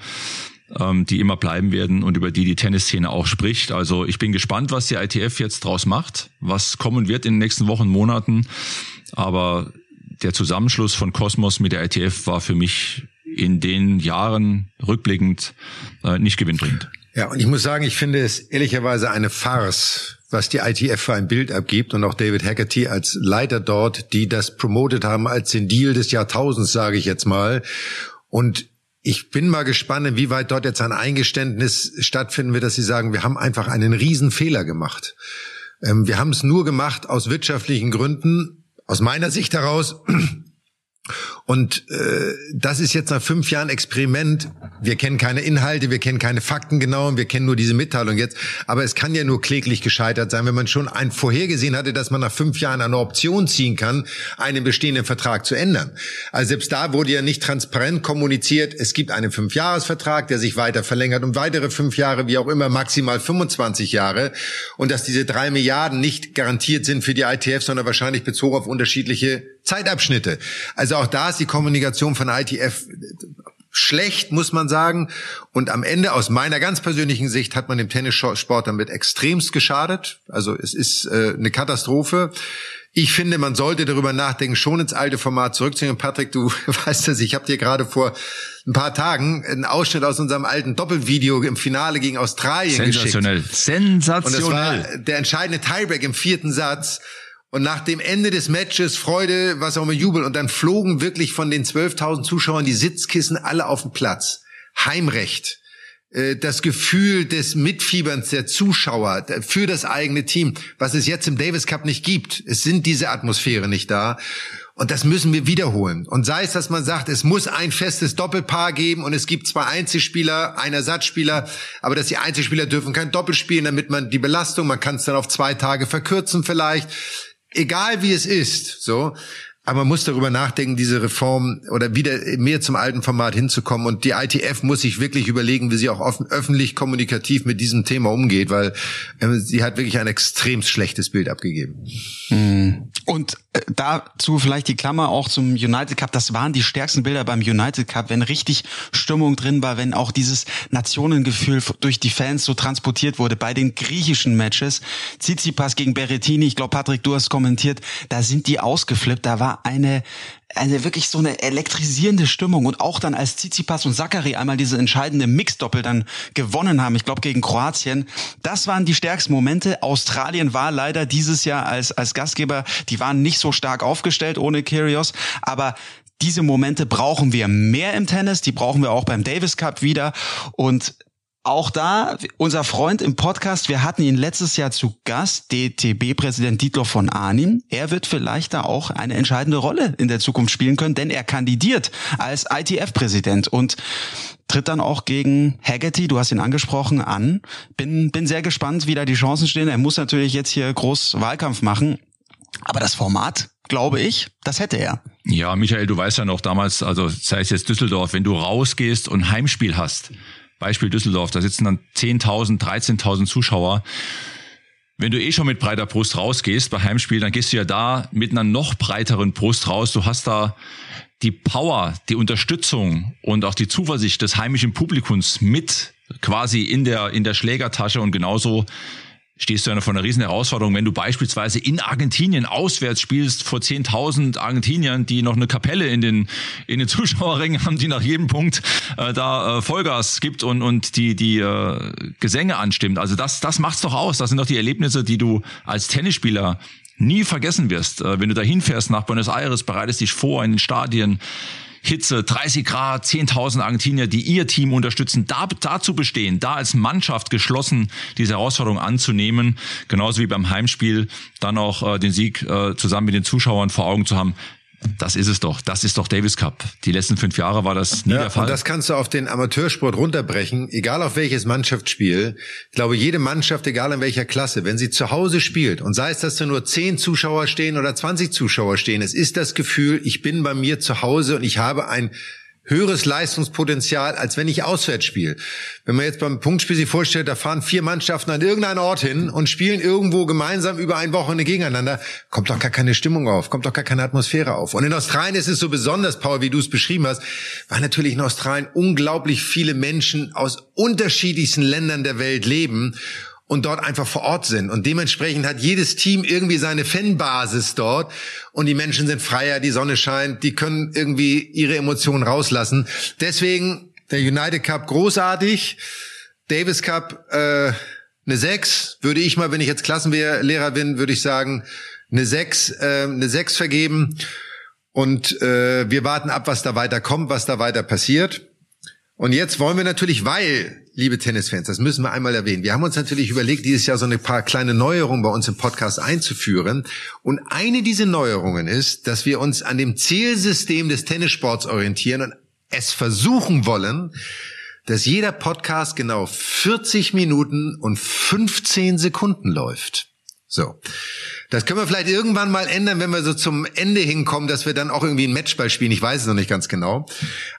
ähm, die immer bleiben werden und über die die Tennisszene auch spricht. Also ich bin gespannt, was die ITF jetzt draus macht, was kommen wird in den nächsten Wochen, Monaten. Aber der Zusammenschluss von Cosmos mit der ITF war für mich in den Jahren rückblickend äh, nicht gewinnbringend. Ja, und ich muss sagen, ich finde es ehrlicherweise eine Farce, was die ITF für ein Bild abgibt und auch David Haggerty als Leiter dort, die das promotet haben als den Deal des Jahrtausends, sage ich jetzt mal. Und ich bin mal gespannt, inwieweit dort jetzt ein Eingeständnis stattfinden wird, dass sie sagen, wir haben einfach einen Riesenfehler gemacht. Ähm, wir haben es nur gemacht aus wirtschaftlichen Gründen, aus meiner Sicht heraus. Und äh, das ist jetzt nach fünf Jahren Experiment. Wir kennen keine Inhalte, wir kennen keine Fakten genau, wir kennen nur diese Mitteilung jetzt. Aber es kann ja nur kläglich gescheitert sein, wenn man schon ein vorhergesehen hatte, dass man nach fünf Jahren eine Option ziehen kann, einen bestehenden Vertrag zu ändern. Also selbst da wurde ja nicht transparent kommuniziert. Es gibt einen Fünfjahresvertrag, der sich weiter verlängert um weitere fünf Jahre, wie auch immer, maximal 25 Jahre. Und dass diese drei Milliarden nicht garantiert sind für die ITF, sondern wahrscheinlich bezogen auf unterschiedliche Zeitabschnitte. Also auch da ist die Kommunikation von ITF schlecht, muss man sagen. Und am Ende, aus meiner ganz persönlichen Sicht, hat man dem Tennissport damit extremst geschadet. Also es ist äh, eine Katastrophe. Ich finde, man sollte darüber nachdenken, schon ins alte Format zurückzunehmen. Patrick, du weißt es, ich habe dir gerade vor ein paar Tagen einen Ausschnitt aus unserem alten Doppelvideo im Finale gegen Australien Sensationell. geschickt. Sensationell. Und das war der entscheidende Tiebreak im vierten Satz. Und nach dem Ende des Matches Freude, was auch immer Jubel. Und dann flogen wirklich von den 12.000 Zuschauern die Sitzkissen alle auf den Platz. Heimrecht. Äh, das Gefühl des Mitfieberns der Zuschauer für das eigene Team, was es jetzt im Davis Cup nicht gibt. Es sind diese Atmosphäre nicht da. Und das müssen wir wiederholen. Und sei es, dass man sagt, es muss ein festes Doppelpaar geben und es gibt zwei Einzelspieler, ein Ersatzspieler, aber dass die Einzelspieler dürfen kein Doppel spielen, damit man die Belastung, man kann es dann auf zwei Tage verkürzen vielleicht egal wie es ist, so. Aber man muss darüber nachdenken, diese Reform oder wieder mehr zum alten Format hinzukommen. Und die ITF muss sich wirklich überlegen, wie sie auch offen, öffentlich kommunikativ mit diesem Thema umgeht, weil äh, sie hat wirklich ein extrem schlechtes Bild abgegeben. Hm. Und dazu vielleicht die Klammer auch zum United Cup. Das waren die stärksten Bilder beim United Cup, wenn richtig Stimmung drin war, wenn auch dieses Nationengefühl durch die Fans so transportiert wurde. Bei den griechischen Matches, Tsitsipas gegen Berrettini, ich glaube, Patrick, du hast kommentiert, da sind die ausgeflippt. Da war eine eine wirklich so eine elektrisierende Stimmung und auch dann als Tsitsipas und Zachary einmal diese entscheidende Mixdoppel dann gewonnen haben, ich glaube gegen Kroatien, das waren die stärksten Momente. Australien war leider dieses Jahr als als Gastgeber, die waren nicht so stark aufgestellt ohne Kyrgios, aber diese Momente brauchen wir mehr im Tennis, die brauchen wir auch beim Davis Cup wieder und auch da, unser Freund im Podcast, wir hatten ihn letztes Jahr zu Gast, DTB-Präsident Dietloff von Arnim. Er wird vielleicht da auch eine entscheidende Rolle in der Zukunft spielen können, denn er kandidiert als ITF-Präsident und tritt dann auch gegen Haggerty, du hast ihn angesprochen, an. Bin, bin sehr gespannt, wie da die Chancen stehen. Er muss natürlich jetzt hier groß Wahlkampf machen. Aber das Format, glaube ich, das hätte er. Ja, Michael, du weißt ja noch damals, also sei es jetzt Düsseldorf, wenn du rausgehst und Heimspiel hast, Beispiel Düsseldorf, da sitzen dann 10.000, 13.000 Zuschauer. Wenn du eh schon mit breiter Brust rausgehst bei Heimspiel, dann gehst du ja da mit einer noch breiteren Brust raus. Du hast da die Power, die Unterstützung und auch die Zuversicht des heimischen Publikums mit quasi in der, in der Schlägertasche und genauso stehst du ja vor einer riesen Herausforderung, wenn du beispielsweise in Argentinien auswärts spielst vor 10.000 Argentiniern, die noch eine Kapelle in den in den Zuschauerringen haben, die nach jedem Punkt äh, da äh, Vollgas gibt und und die die äh, Gesänge anstimmt. Also das das macht's doch aus. Das sind doch die Erlebnisse, die du als Tennisspieler nie vergessen wirst, äh, wenn du da hinfährst nach Buenos Aires, bereitest dich vor in den Stadien Hitze, 30 Grad, 10.000 Argentinier, die ihr Team unterstützen, da, dazu bestehen, da als Mannschaft geschlossen diese Herausforderung anzunehmen, genauso wie beim Heimspiel dann auch äh, den Sieg äh, zusammen mit den Zuschauern vor Augen zu haben. Das ist es doch. Das ist doch Davis Cup. Die letzten fünf Jahre war das nie ja, der Fall. Und das kannst du auf den Amateursport runterbrechen, egal auf welches Mannschaftsspiel. Ich glaube, jede Mannschaft, egal in welcher Klasse, wenn sie zu Hause spielt, und sei es, dass da nur zehn Zuschauer stehen oder 20 Zuschauer stehen, es ist das Gefühl, ich bin bei mir zu Hause und ich habe ein höheres Leistungspotenzial, als wenn ich auswärts spiele. Wenn man jetzt beim Punktspiel sich vorstellt, da fahren vier Mannschaften an irgendeinen Ort hin und spielen irgendwo gemeinsam über ein Wochenende gegeneinander, kommt doch gar keine Stimmung auf, kommt doch gar keine Atmosphäre auf. Und in Australien ist es so besonders, Paul, wie du es beschrieben hast, weil natürlich in Australien unglaublich viele Menschen aus unterschiedlichsten Ländern der Welt leben und dort einfach vor Ort sind. Und dementsprechend hat jedes Team irgendwie seine Fanbasis dort und die Menschen sind freier, die Sonne scheint, die können irgendwie ihre Emotionen rauslassen. Deswegen der United Cup großartig, Davis Cup äh, eine 6, würde ich mal, wenn ich jetzt Klassenlehrer bin, würde ich sagen, eine 6, äh, eine 6 vergeben. Und äh, wir warten ab, was da weiter kommt, was da weiter passiert. Und jetzt wollen wir natürlich, weil liebe Tennisfans, das müssen wir einmal erwähnen. Wir haben uns natürlich überlegt, dieses Jahr so ein paar kleine Neuerungen bei uns im Podcast einzuführen. Und eine dieser Neuerungen ist, dass wir uns an dem Zielsystem des Tennissports orientieren und es versuchen wollen, dass jeder Podcast genau 40 Minuten und 15 Sekunden läuft. So. Das können wir vielleicht irgendwann mal ändern, wenn wir so zum Ende hinkommen, dass wir dann auch irgendwie ein Matchball spielen. Ich weiß es noch nicht ganz genau.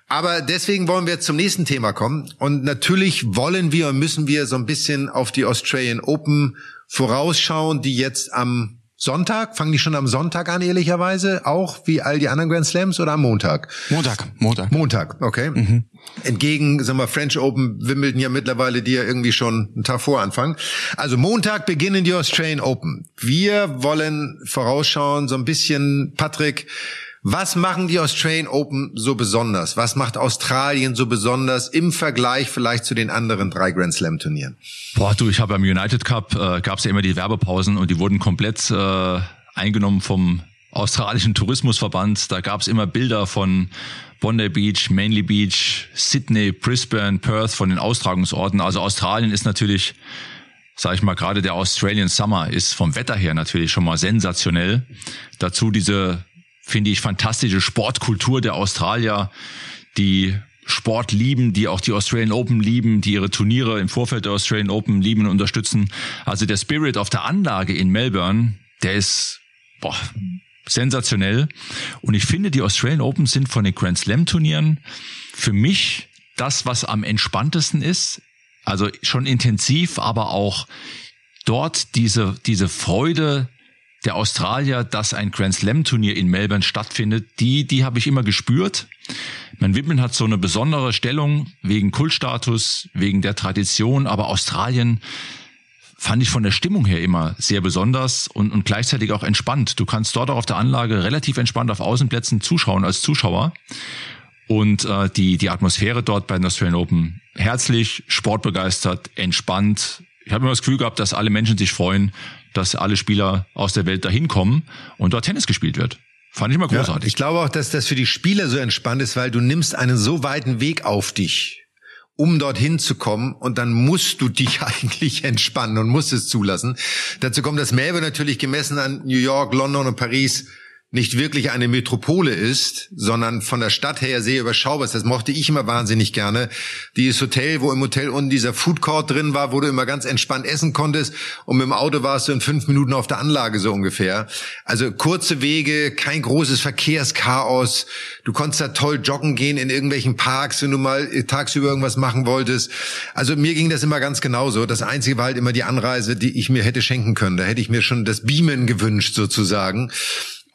Aber deswegen wollen wir zum nächsten Thema kommen. Und natürlich wollen wir und müssen wir so ein bisschen auf die Australian Open vorausschauen, die jetzt am Sonntag? Fangen die schon am Sonntag an, ehrlicherweise? Auch wie all die anderen Grand Slams oder am Montag? Montag, Montag. Montag, okay. Mhm. Entgegen, sagen wir, French Open, Wimbledon ja mittlerweile, die ja irgendwie schon einen Tag vor anfangen. Also Montag beginnen die Australian Open. Wir wollen vorausschauen, so ein bisschen, Patrick, was machen die Australian Open so besonders? Was macht Australien so besonders im Vergleich vielleicht zu den anderen drei Grand Slam Turnieren? Boah, du, ich habe am United Cup äh, gab es ja immer die Werbepausen und die wurden komplett äh, eingenommen vom australischen Tourismusverband. Da gab es immer Bilder von Bondi Beach, Manly Beach, Sydney, Brisbane, Perth von den Austragungsorten. Also Australien ist natürlich, sage ich mal, gerade der Australian Summer ist vom Wetter her natürlich schon mal sensationell. Dazu diese finde ich, fantastische Sportkultur der Australier, die Sport lieben, die auch die Australian Open lieben, die ihre Turniere im Vorfeld der Australian Open lieben und unterstützen. Also der Spirit auf der Anlage in Melbourne, der ist boah, sensationell. Und ich finde, die Australian Open sind von den Grand Slam Turnieren für mich das, was am entspanntesten ist. Also schon intensiv, aber auch dort diese, diese Freude der Australier, dass ein Grand Slam Turnier in Melbourne stattfindet, die, die habe ich immer gespürt. Mein Wimbledon hat so eine besondere Stellung wegen Kultstatus, wegen der Tradition, aber Australien fand ich von der Stimmung her immer sehr besonders und, und gleichzeitig auch entspannt. Du kannst dort auch auf der Anlage relativ entspannt auf Außenplätzen zuschauen als Zuschauer. Und äh, die, die Atmosphäre dort bei den Australian Open herzlich, sportbegeistert, entspannt. Ich habe immer das Gefühl gehabt, dass alle Menschen sich freuen, dass alle Spieler aus der Welt dahin kommen und dort Tennis gespielt wird. Fand ich mal großartig. Ja, ich glaube auch, dass das für die Spieler so entspannt ist, weil du nimmst einen so weiten Weg auf dich, um dorthin zu kommen und dann musst du dich eigentlich entspannen und musst es zulassen. Dazu kommt, dass Melbourne natürlich gemessen an New York, London und Paris nicht wirklich eine Metropole ist, sondern von der Stadt her sehr überschaubar ist. Das mochte ich immer wahnsinnig gerne. Dieses Hotel, wo im Hotel unten dieser Food Court drin war, wo du immer ganz entspannt essen konntest und mit dem Auto warst du in fünf Minuten auf der Anlage so ungefähr. Also kurze Wege, kein großes Verkehrschaos. Du konntest da toll joggen gehen in irgendwelchen Parks, wenn du mal tagsüber irgendwas machen wolltest. Also mir ging das immer ganz genauso. Das Einzige war halt immer die Anreise, die ich mir hätte schenken können. Da hätte ich mir schon das Beamen gewünscht sozusagen.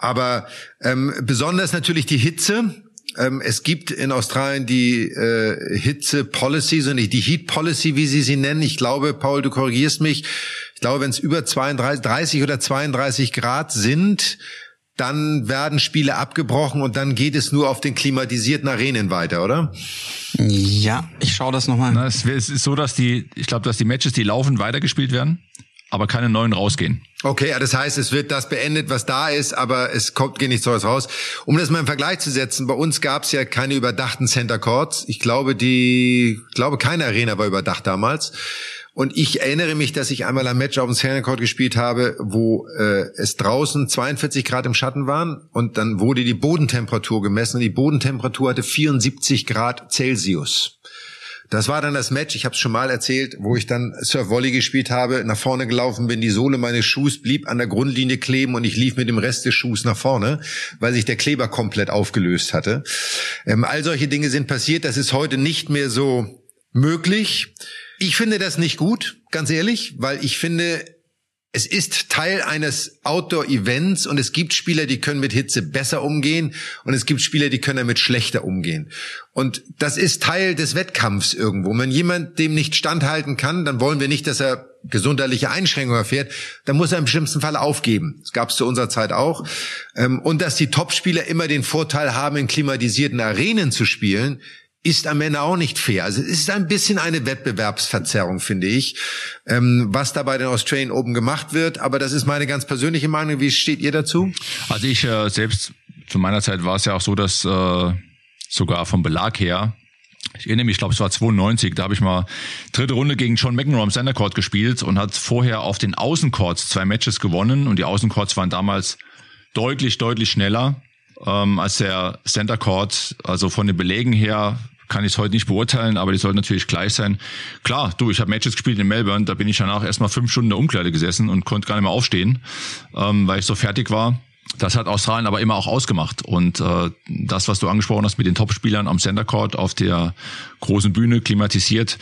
Aber ähm, besonders natürlich die Hitze. Ähm, es gibt in Australien die äh, Hitze-Policy, so nicht die Heat-Policy, wie sie sie nennen. Ich glaube, Paul, du korrigierst mich. Ich glaube, wenn es über 32, 30 oder 32 Grad sind, dann werden Spiele abgebrochen und dann geht es nur auf den klimatisierten Arenen weiter, oder? Ja, ich schaue das nochmal. Es ist so, dass die, ich glaube, dass die Matches, die laufen, weitergespielt werden aber keine neuen rausgehen. Okay, das heißt, es wird das beendet, was da ist, aber es kommt geht nichts Neues raus. Um das mal im Vergleich zu setzen, bei uns gab es ja keine überdachten Center Courts. Ich glaube, die, ich glaube, keine Arena war überdacht damals. Und ich erinnere mich, dass ich einmal ein Match auf dem Center Court gespielt habe, wo äh, es draußen 42 Grad im Schatten waren und dann wurde die Bodentemperatur gemessen und die Bodentemperatur hatte 74 Grad Celsius. Das war dann das Match, ich habe es schon mal erzählt, wo ich dann Surf Volley gespielt habe, nach vorne gelaufen bin, die Sohle meines Schuhs blieb an der Grundlinie kleben und ich lief mit dem Rest des Schuhs nach vorne, weil sich der Kleber komplett aufgelöst hatte. Ähm, all solche Dinge sind passiert, das ist heute nicht mehr so möglich. Ich finde das nicht gut, ganz ehrlich, weil ich finde, es ist Teil eines Outdoor-Events und es gibt Spieler, die können mit Hitze besser umgehen und es gibt Spieler, die können damit schlechter umgehen. Und das ist Teil des Wettkampfs irgendwo. Wenn jemand dem nicht standhalten kann, dann wollen wir nicht, dass er gesundheitliche Einschränkungen erfährt, dann muss er im schlimmsten Fall aufgeben. Das gab es zu unserer Zeit auch. Ähm, und dass die Topspieler immer den Vorteil haben, in klimatisierten Arenen zu spielen, ist am Ende auch nicht fair. Also es ist ein bisschen eine Wettbewerbsverzerrung, finde ich, ähm, was da bei den Australian Open gemacht wird. Aber das ist meine ganz persönliche Meinung. Wie steht ihr dazu? Also ich äh, selbst, zu meiner Zeit war es ja auch so, dass äh, sogar vom Belag her ich erinnere mich, ich glaube, es war 92, da habe ich mal dritte Runde gegen John McEnroe am Center Court gespielt und hat vorher auf den Außencourts zwei Matches gewonnen und die Außencourts waren damals deutlich, deutlich schneller ähm, als der Center Court. Also von den Belegen her kann ich es heute nicht beurteilen, aber die sollten natürlich gleich sein. Klar, du, ich habe Matches gespielt in Melbourne, da bin ich danach erstmal fünf Stunden in der Umkleide gesessen und konnte gar nicht mehr aufstehen, ähm, weil ich so fertig war. Das hat Australien aber immer auch ausgemacht. Und äh, das, was du angesprochen hast mit den Topspielern am Center Court auf der großen Bühne klimatisiert,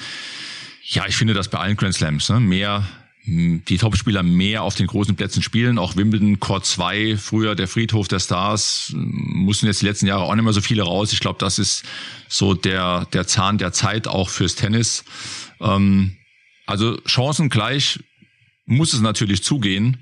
ja, ich finde das bei allen Grand Slams. Ne? Mehr die Topspieler mehr auf den großen Plätzen spielen. Auch Wimbledon, Court 2, früher der Friedhof der Stars, mussten jetzt die letzten Jahre auch nicht mehr so viele raus. Ich glaube, das ist so der, der Zahn der Zeit auch fürs Tennis. Ähm, also Chancen gleich muss es natürlich zugehen,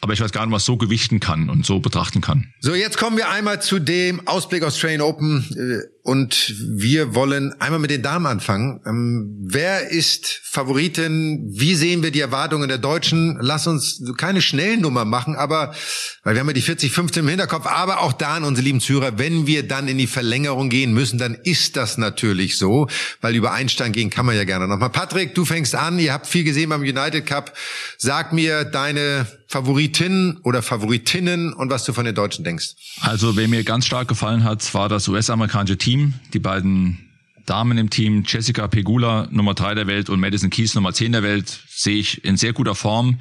aber ich weiß gar nicht, was so gewichten kann und so betrachten kann. So, jetzt kommen wir einmal zu dem Ausblick Australian Open äh, und wir wollen einmal mit den Damen anfangen. Ähm, wer ist Favoritin? Wie sehen wir die Erwartungen der Deutschen? Lass uns keine Schnellnummer machen, aber weil wir haben ja die 40, 15 im Hinterkopf, aber auch da an unsere lieben Zuhörer, wenn wir dann in die Verlängerung gehen müssen, dann ist das natürlich so, weil über Einstein gehen kann man ja gerne nochmal. Patrick, du fängst an, ihr habt viel gesehen beim United Cup. Sag mir deine Favoritin oder Favoritinnen und was du von den Deutschen denkst. Also, wer mir ganz stark gefallen hat, war das US-amerikanische Team. Die beiden Damen im Team, Jessica Pegula, Nummer drei der Welt und Madison Keys, Nummer zehn der Welt, sehe ich in sehr guter Form.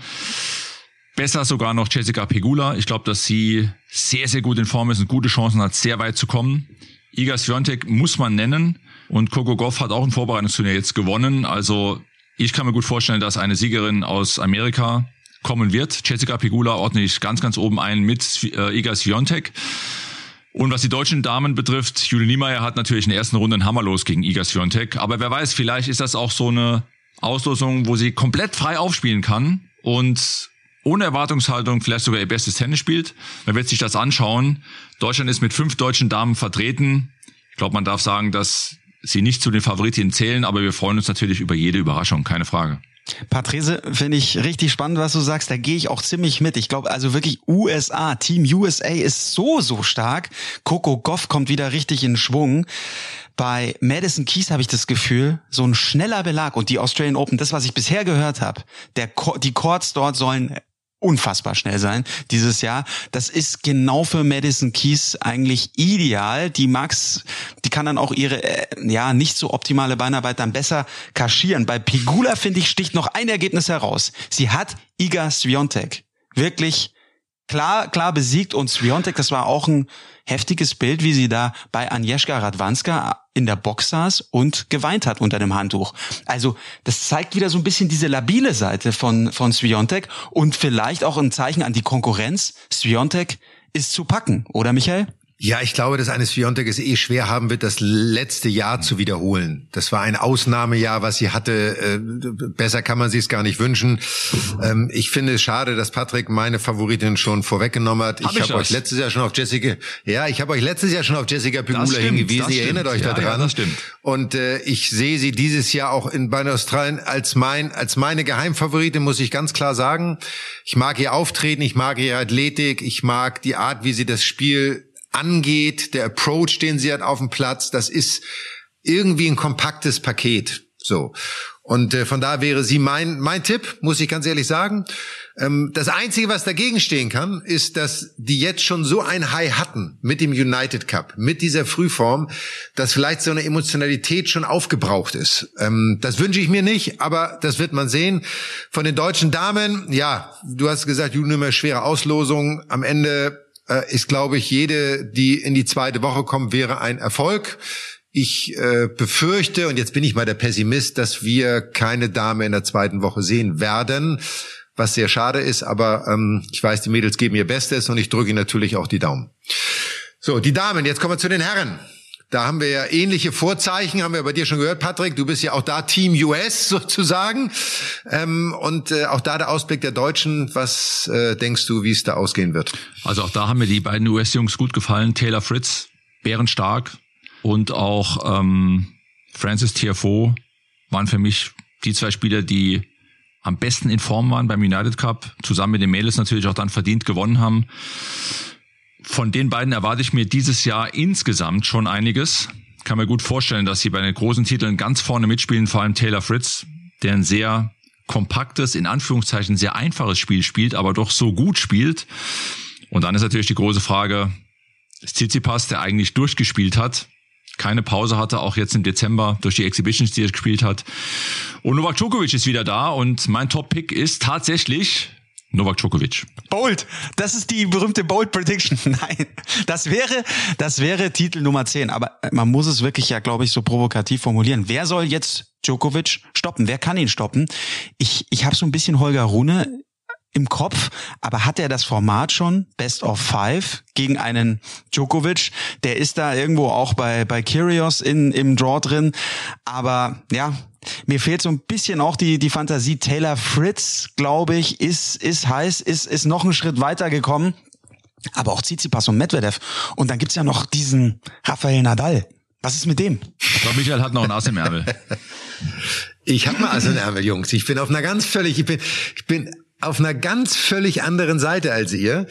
Besser sogar noch Jessica Pegula. Ich glaube, dass sie sehr, sehr gut in Form ist und gute Chancen hat, sehr weit zu kommen. Iga Swiatek muss man nennen und Coco Goff hat auch ein Vorbereitungsturnier jetzt gewonnen. Also ich kann mir gut vorstellen, dass eine Siegerin aus Amerika kommen wird. Jessica Pegula ordne ich ganz, ganz oben ein mit äh, Iga Swiatek. Und was die deutschen Damen betrifft, Julie Niemeyer hat natürlich in der ersten Runde einen Hammer los gegen Iga Swiatek. Aber wer weiß, vielleicht ist das auch so eine Auslosung, wo sie komplett frei aufspielen kann und ohne Erwartungshaltung vielleicht sogar ihr bestes Tennis spielt. Man wird sich das anschauen. Deutschland ist mit fünf deutschen Damen vertreten. Ich glaube, man darf sagen, dass sie nicht zu den Favoritinnen zählen, aber wir freuen uns natürlich über jede Überraschung, keine Frage. Patrese finde ich richtig spannend, was du sagst. Da gehe ich auch ziemlich mit. Ich glaube also wirklich USA, Team USA ist so, so stark. Coco Goff kommt wieder richtig in Schwung. Bei Madison Keys habe ich das Gefühl, so ein schneller Belag und die Australian Open, das, was ich bisher gehört habe, der, die Courts dort sollen unfassbar schnell sein dieses Jahr. Das ist genau für Madison Keys eigentlich ideal. Die Max, die kann dann auch ihre äh, ja nicht so optimale Beinarbeit dann besser kaschieren. Bei Pigula finde ich sticht noch ein Ergebnis heraus. Sie hat Iga Swiatek wirklich klar klar besiegt und Swiatek, das war auch ein heftiges Bild, wie sie da bei Agnieszka Radwanska in der Box saß und geweint hat unter dem Handtuch. Also das zeigt wieder so ein bisschen diese labile Seite von, von Sviontek und vielleicht auch ein Zeichen an die Konkurrenz. Sviontek ist zu packen, oder Michael? Ja, ich glaube, dass eines Fiontek es eh schwer haben wird, das letzte Jahr zu wiederholen. Das war ein Ausnahmejahr, was sie hatte. Äh, besser kann man sich es gar nicht wünschen. Ähm, ich finde es schade, dass Patrick meine Favoritin schon vorweggenommen hat. Hab ich habe euch letztes Jahr schon auf Jessica, ja, ich habe euch letztes Jahr schon auf Jessica Pegula stimmt, hingewiesen. Ihr erinnert euch ja, daran. Ja, das stimmt. Und äh, ich sehe sie dieses Jahr auch in bei Australien als mein als meine Geheimfavoritin, muss ich ganz klar sagen. Ich mag ihr Auftreten, ich mag ihre Athletik, ich mag die Art, wie sie das Spiel angeht, der Approach, den sie hat auf dem Platz, das ist irgendwie ein kompaktes Paket. So. Und äh, von da wäre sie mein, mein Tipp, muss ich ganz ehrlich sagen. Ähm, das Einzige, was dagegen stehen kann, ist, dass die jetzt schon so ein High hatten mit dem United Cup, mit dieser Frühform, dass vielleicht so eine Emotionalität schon aufgebraucht ist. Ähm, das wünsche ich mir nicht, aber das wird man sehen. Von den deutschen Damen, ja, du hast gesagt, Juni immer schwere Auslosung. Am Ende äh, ist, glaube ich, jede, die in die zweite Woche kommt, wäre ein Erfolg. Ich äh, befürchte, und jetzt bin ich mal der Pessimist, dass wir keine Dame in der zweiten Woche sehen werden, was sehr schade ist, aber ähm, ich weiß, die Mädels geben ihr Bestes und ich drücke natürlich auch die Daumen. So, die Damen, jetzt kommen wir zu den Herren. Da haben wir ja ähnliche Vorzeichen, haben wir bei dir schon gehört, Patrick. Du bist ja auch da Team US sozusagen. Ähm, und äh, auch da der Ausblick der Deutschen. Was äh, denkst du, wie es da ausgehen wird? Also auch da haben mir die beiden US-Jungs gut gefallen. Taylor Fritz, bärenstark, und auch ähm, Francis Tiafoe waren für mich die zwei Spieler, die am besten in Form waren beim United Cup, zusammen mit den Mädels natürlich auch dann verdient gewonnen haben. Von den beiden erwarte ich mir dieses Jahr insgesamt schon einiges. Kann mir gut vorstellen, dass sie bei den großen Titeln ganz vorne mitspielen, vor allem Taylor Fritz, der ein sehr kompaktes, in Anführungszeichen sehr einfaches Spiel spielt, aber doch so gut spielt. Und dann ist natürlich die große Frage, Tsitsipas, der eigentlich durchgespielt hat, keine Pause hatte, auch jetzt im Dezember durch die Exhibitions, die er gespielt hat. Und Novak Djokovic ist wieder da und mein Top-Pick ist tatsächlich Novak Djokovic. Bold. Das ist die berühmte Bold Prediction. Nein. Das wäre, das wäre Titel Nummer 10. Aber man muss es wirklich ja, glaube ich, so provokativ formulieren. Wer soll jetzt Djokovic stoppen? Wer kann ihn stoppen? Ich, ich habe so ein bisschen Holger Rune im Kopf, aber hat er das Format schon Best of Five gegen einen Djokovic? Der ist da irgendwo auch bei bei Curios in im Draw drin, aber ja, mir fehlt so ein bisschen auch die die Fantasie. Taylor Fritz, glaube ich, ist ist heiß, ist ist noch einen Schritt weiter gekommen, aber auch Tsitsipas und Medvedev und dann gibt's ja noch diesen Rafael Nadal. Was ist mit dem? Ich glaube, Michael hat noch einen Ass im Ärmel. Ich habe mal Ass im Ärmel, Jungs. Ich bin auf einer ganz völlig, ich bin, ich bin auf einer ganz völlig anderen Seite als ihr,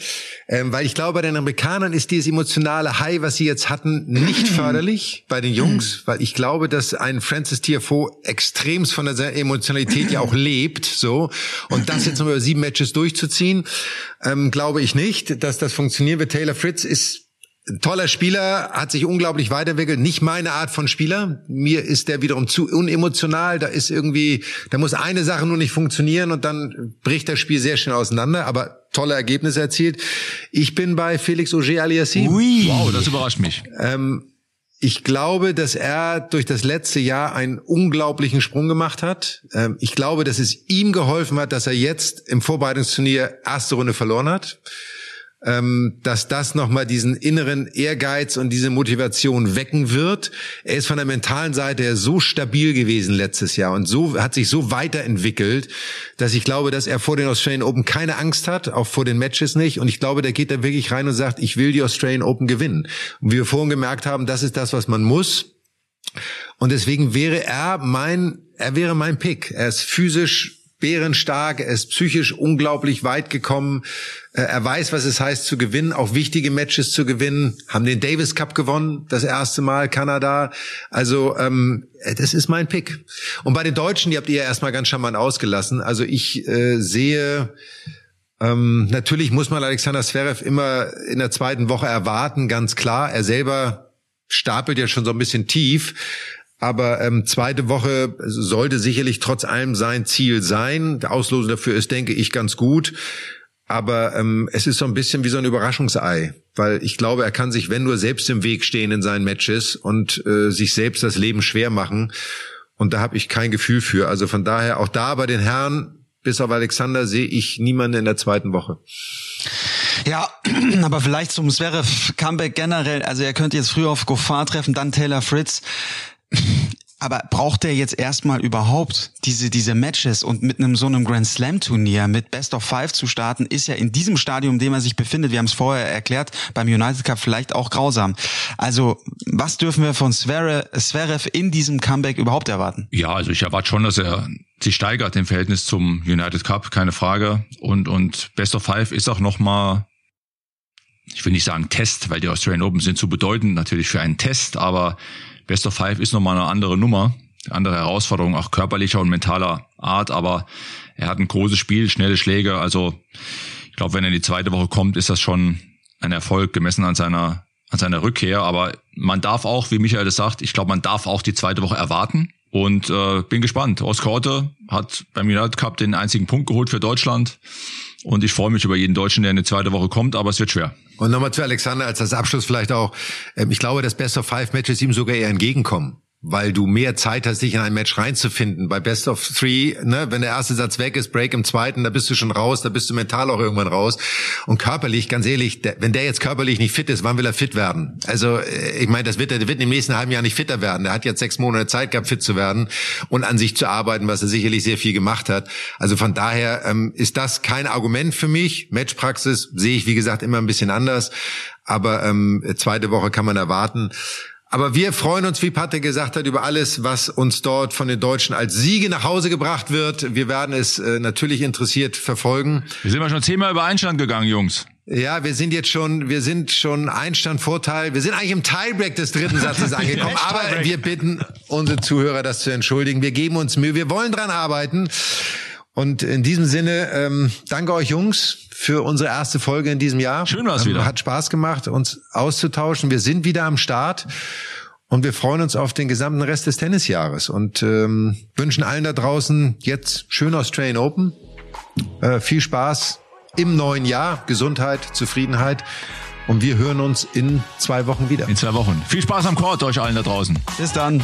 ähm, weil ich glaube, bei den Amerikanern ist dieses emotionale High, was sie jetzt hatten, nicht förderlich bei den Jungs, weil ich glaube, dass ein Francis Tiafoe extremst von der Emotionalität ja auch lebt, so. Und das jetzt noch über sieben Matches durchzuziehen, ähm, glaube ich nicht, dass das funktionieren wird. Taylor Fritz ist toller Spieler, hat sich unglaublich weiterentwickelt. Nicht meine Art von Spieler. Mir ist der wiederum zu unemotional. Da ist irgendwie, da muss eine Sache nur nicht funktionieren und dann bricht das Spiel sehr schnell auseinander. Aber tolle Ergebnisse erzielt. Ich bin bei Felix Auger aliassime. Ui. Wow, das überrascht mich. Ähm, ich glaube, dass er durch das letzte Jahr einen unglaublichen Sprung gemacht hat. Ähm, ich glaube, dass es ihm geholfen hat, dass er jetzt im Vorbereitungsturnier erste Runde verloren hat ähm, dass das nochmal diesen inneren Ehrgeiz und diese Motivation wecken wird. Er ist von der mentalen Seite her so stabil gewesen letztes Jahr und so hat sich so weiterentwickelt, dass ich glaube, dass er vor den Australian Open keine Angst hat, auch vor den Matches nicht. Und ich glaube, der geht da wirklich rein und sagt, ich will die Australian Open gewinnen. Und wie wir vorhin gemerkt haben, das ist das, was man muss. Und deswegen wäre er mein, er wäre mein Pick. Er ist physisch bärenstark, er ist psychisch unglaublich weit gekommen. Äh, er weiß, was es heißt zu gewinnen, auch wichtige Matches zu gewinnen. Haben den Davis Cup gewonnen, das erste Mal Kanada. Also ähm, das ist mein Pick. Und bei den Deutschen, die habt ihr ja erstmal ganz charmant ausgelassen. Also ich äh, sehe ähm, natürlich muss man Alexander Zverev immer in der zweiten Woche erwarten, ganz klar. Er selber stapelt ja schon so ein bisschen tief. Aber ähm, zweite Woche sollte sicherlich trotz allem sein Ziel sein. Der Auslosung dafür ist, denke ich, ganz gut. Aber ähm, es ist so ein bisschen wie so ein Überraschungsei, weil ich glaube, er kann sich, wenn nur selbst im Weg stehen in seinen Matches und äh, sich selbst das Leben schwer machen. Und da habe ich kein Gefühl für. Also von daher auch da bei den Herren, bis auf Alexander, sehe ich niemanden in der zweiten Woche. Ja, aber vielleicht zum Zverev Comeback generell. Also er könnte jetzt früh auf Goffard treffen, dann Taylor Fritz. Aber braucht er jetzt erstmal überhaupt diese, diese Matches und mit einem so einem Grand Slam Turnier mit Best of Five zu starten, ist ja in diesem Stadium, in dem er sich befindet, wir haben es vorher erklärt, beim United Cup vielleicht auch grausam. Also, was dürfen wir von Zverev in diesem Comeback überhaupt erwarten? Ja, also ich erwarte schon, dass er sich steigert im Verhältnis zum United Cup, keine Frage. Und, und Best of Five ist auch nochmal ich will nicht sagen Test, weil die Australian Open sind zu bedeutend natürlich für einen Test, aber Best of Five ist nochmal eine andere Nummer. andere Herausforderung, auch körperlicher und mentaler Art, aber er hat ein großes Spiel, schnelle Schläge. Also ich glaube, wenn er in die zweite Woche kommt, ist das schon ein Erfolg gemessen an seiner an seiner Rückkehr. Aber man darf auch, wie Michael das sagt, ich glaube, man darf auch die zweite Woche erwarten. Und äh, bin gespannt. Oskar Otte hat beim United Cup den einzigen Punkt geholt für Deutschland. Und ich freue mich über jeden Deutschen, der in die zweite Woche kommt, aber es wird schwer. Und nochmal zu Alexander als das Abschluss vielleicht auch. Ähm, ich glaube, das Best of Five Matches ihm sogar eher entgegenkommen weil du mehr Zeit hast, dich in ein Match reinzufinden. Bei Best of Three, ne, wenn der erste Satz weg ist, Break im zweiten, da bist du schon raus, da bist du mental auch irgendwann raus. Und körperlich, ganz ehrlich, der, wenn der jetzt körperlich nicht fit ist, wann will er fit werden? Also äh, ich meine, das wird er wird im nächsten halben Jahr nicht fitter werden. Der hat jetzt sechs Monate Zeit gehabt, fit zu werden und an sich zu arbeiten, was er sicherlich sehr viel gemacht hat. Also von daher ähm, ist das kein Argument für mich. Matchpraxis sehe ich, wie gesagt, immer ein bisschen anders. Aber ähm, zweite Woche kann man erwarten. Aber wir freuen uns, wie Patrick gesagt hat, über alles, was uns dort von den Deutschen als Siege nach Hause gebracht wird. Wir werden es äh, natürlich interessiert verfolgen. Wir sind ja schon zehnmal über Einstand gegangen, Jungs. Ja, wir sind jetzt schon, wir sind schon Einstand Vorteil. Wir sind eigentlich im Tiebreak des dritten Satzes angekommen. aber wir bitten unsere Zuhörer, das zu entschuldigen. Wir geben uns Mühe. Wir wollen dran arbeiten. Und in diesem Sinne, ähm, danke euch Jungs für unsere erste Folge in diesem Jahr. Schön war's ähm, wieder. Hat Spaß gemacht, uns auszutauschen. Wir sind wieder am Start und wir freuen uns auf den gesamten Rest des Tennisjahres und ähm, wünschen allen da draußen jetzt schön Australian Open. Äh, viel Spaß im neuen Jahr, Gesundheit, Zufriedenheit. Und wir hören uns in zwei Wochen wieder. In zwei Wochen. Viel Spaß am Court euch allen da draußen. Bis dann.